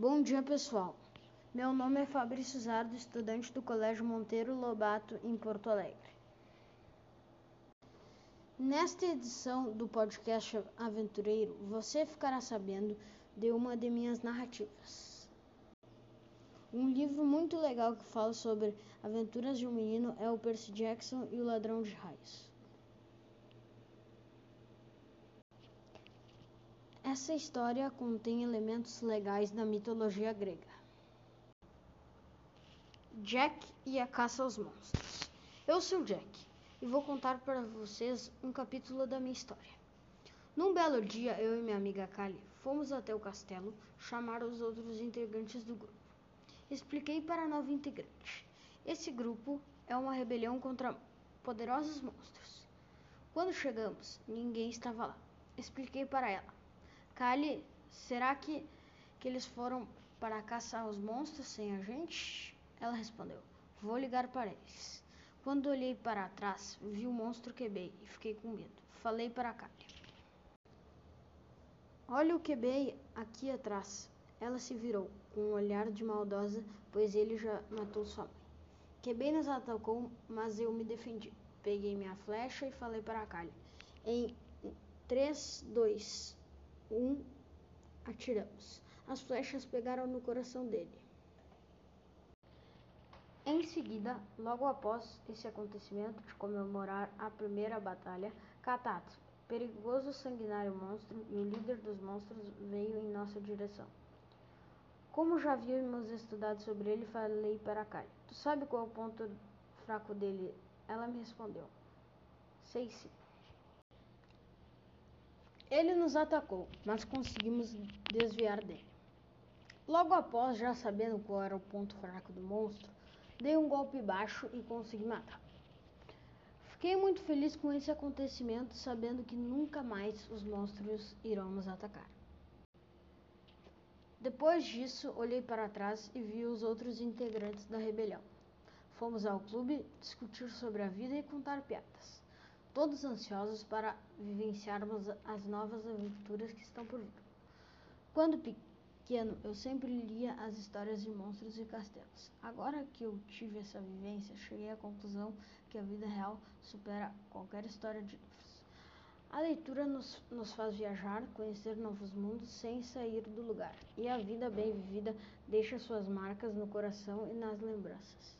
Bom dia, pessoal. Meu nome é Fabrício Zardo, estudante do Colégio Monteiro Lobato, em Porto Alegre. Nesta edição do podcast Aventureiro, você ficará sabendo de uma de minhas narrativas. Um livro muito legal que fala sobre aventuras de um menino é o Percy Jackson e o Ladrão de Raios. Essa história contém elementos legais da mitologia grega. Jack e a caça aos monstros. Eu sou Jack e vou contar para vocês um capítulo da minha história. Num belo dia, eu e minha amiga Kali fomos até o castelo chamar os outros integrantes do grupo. Expliquei para a nova integrante. Esse grupo é uma rebelião contra poderosos monstros. Quando chegamos, ninguém estava lá. Expliquei para ela. Kali, será que, que eles foram para caçar os monstros sem a gente? Ela respondeu: Vou ligar para eles. Quando olhei para trás, vi o monstro quebrei e fiquei com medo. Falei para Kali: Olha o quebrei aqui atrás. Ela se virou com um olhar de maldosa, pois ele já matou sua mãe. Quebei nos atacou, mas eu me defendi. Peguei minha flecha e falei para Kali: Em 3, 2, um, atiramos. As flechas pegaram no coração dele. Em seguida, logo após esse acontecimento de comemorar a primeira batalha, Katatsu, perigoso sanguinário monstro e o líder dos monstros, veio em nossa direção. Como já havíamos estudado sobre ele, falei para Kali. Tu sabe qual é o ponto fraco dele? Ela me respondeu. Sei sim. Ele nos atacou, mas conseguimos desviar dele. Logo após, já sabendo qual era o ponto fraco do monstro, dei um golpe baixo e consegui matar. Fiquei muito feliz com esse acontecimento, sabendo que nunca mais os monstros irão nos atacar. Depois disso, olhei para trás e vi os outros integrantes da rebelião. Fomos ao clube discutir sobre a vida e contar piadas todos ansiosos para vivenciarmos as novas aventuras que estão por vir. Quando pequeno, eu sempre lia as histórias de monstros e castelos. Agora que eu tive essa vivência, cheguei à conclusão que a vida real supera qualquer história de livros. A leitura nos, nos faz viajar, conhecer novos mundos sem sair do lugar, e a vida bem vivida deixa suas marcas no coração e nas lembranças.